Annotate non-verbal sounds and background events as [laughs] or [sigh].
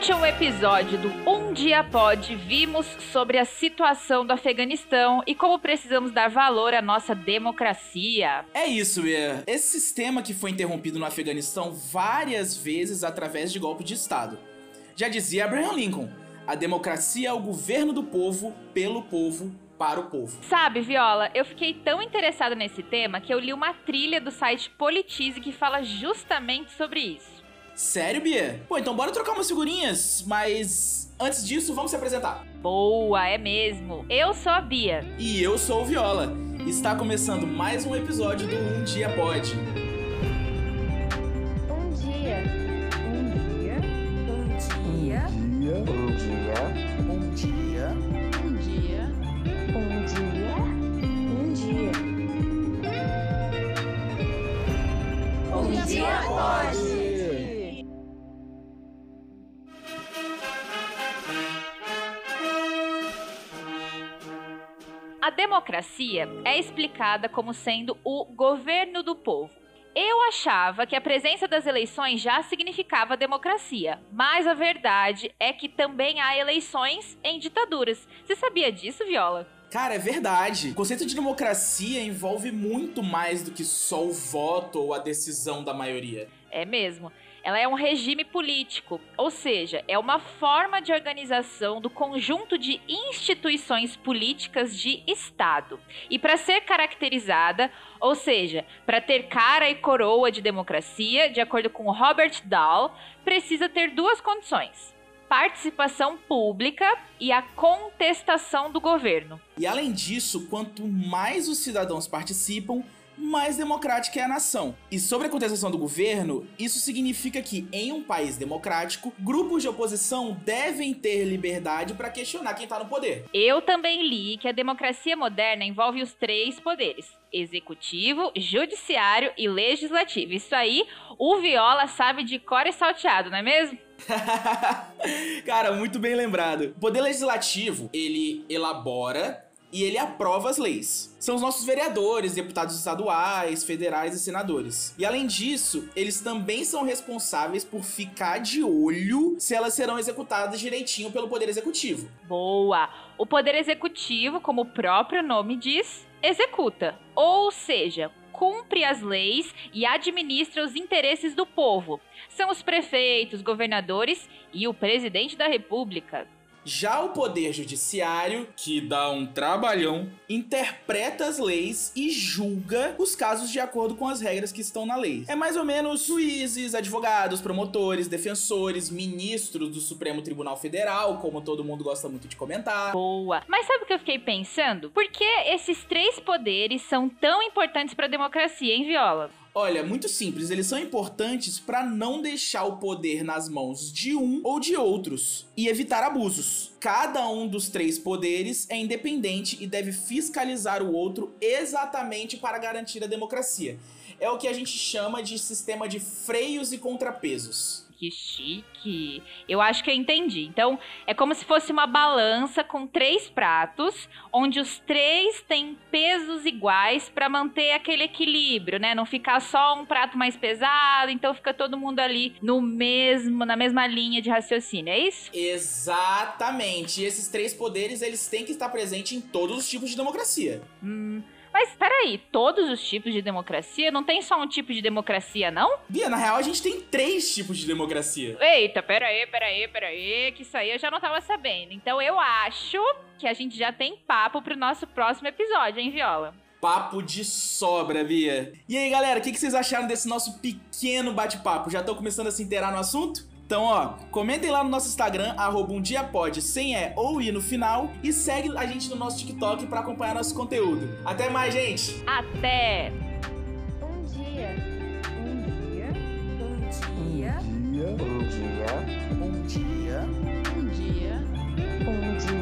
último episódio do Um Dia Pode, vimos sobre a situação do Afeganistão e como precisamos dar valor à nossa democracia. É isso, Bia. Esse sistema que foi interrompido no Afeganistão várias vezes através de golpe de Estado. Já dizia Abraham Lincoln: a democracia é o governo do povo, pelo povo, para o povo. Sabe, Viola, eu fiquei tão interessada nesse tema que eu li uma trilha do site Politize que fala justamente sobre isso. Sério, Bia? Pô, então bora trocar umas figurinhas, mas antes disso, vamos se apresentar. Boa, é mesmo. Eu sou a Bia. E eu sou o Viola. Está começando mais um episódio do Um Dia Pode. A democracia é explicada como sendo o governo do povo. Eu achava que a presença das eleições já significava democracia, mas a verdade é que também há eleições em ditaduras. Você sabia disso, Viola? Cara, é verdade. O conceito de democracia envolve muito mais do que só o voto ou a decisão da maioria. É mesmo. Ela é um regime político, ou seja, é uma forma de organização do conjunto de instituições políticas de Estado. E para ser caracterizada, ou seja, para ter cara e coroa de democracia, de acordo com Robert Dahl, precisa ter duas condições: participação pública e a contestação do governo. E além disso, quanto mais os cidadãos participam, mais democrática é a nação. E sobre a contestação do governo, isso significa que, em um país democrático, grupos de oposição devem ter liberdade para questionar quem tá no poder. Eu também li que a democracia moderna envolve os três poderes: executivo, judiciário e legislativo. Isso aí, o Viola sabe de cor e salteado, não é mesmo? [laughs] Cara, muito bem lembrado. O poder legislativo, ele elabora e ele aprova as leis. São os nossos vereadores, deputados estaduais, federais e senadores. E além disso, eles também são responsáveis por ficar de olho se elas serão executadas direitinho pelo poder executivo. Boa! O poder executivo, como o próprio nome diz, executa. Ou seja, cumpre as leis e administra os interesses do povo. São os prefeitos, governadores e o presidente da república. Já o poder judiciário, que dá um trabalhão, interpreta as leis e julga os casos de acordo com as regras que estão na lei. É mais ou menos juízes, advogados, promotores, defensores, ministros do Supremo Tribunal Federal, como todo mundo gosta muito de comentar. Boa! Mas sabe o que eu fiquei pensando? Por que esses três poderes são tão importantes para a democracia, hein, Viola? Olha, muito simples, eles são importantes para não deixar o poder nas mãos de um ou de outros e evitar abusos. Cada um dos três poderes é independente e deve fiscalizar o outro exatamente para garantir a democracia. É o que a gente chama de sistema de freios e contrapesos. Que chique. Eu acho que eu entendi. Então, é como se fosse uma balança com três pratos, onde os três têm pesos iguais para manter aquele equilíbrio, né? Não ficar só um prato mais pesado, então fica todo mundo ali no mesmo, na mesma linha de raciocínio, é isso? Exatamente. E esses três poderes, eles têm que estar presentes em todos os tipos de democracia. Hum, mas peraí, todos os tipos de democracia? Não tem só um tipo de democracia, não? Bia, na real, a gente tem três tipos de democracia. Eita, peraí, peraí, peraí, que isso aí eu já não tava sabendo. Então eu acho que a gente já tem papo pro nosso próximo episódio, hein, Viola? Papo de sobra, Bia. E aí, galera, o que, que vocês acharam desse nosso pequeno bate-papo? Já estão começando a se inteirar no assunto? Então, ó, comentem lá no nosso Instagram, arroba um dia pode, sem é ou i no final, e segue a gente no nosso TikTok para acompanhar nosso conteúdo. Até mais, gente! Até! Um dia. Um dia. Um dia. Um dia. Um dia. Um dia. Um dia. Um dia.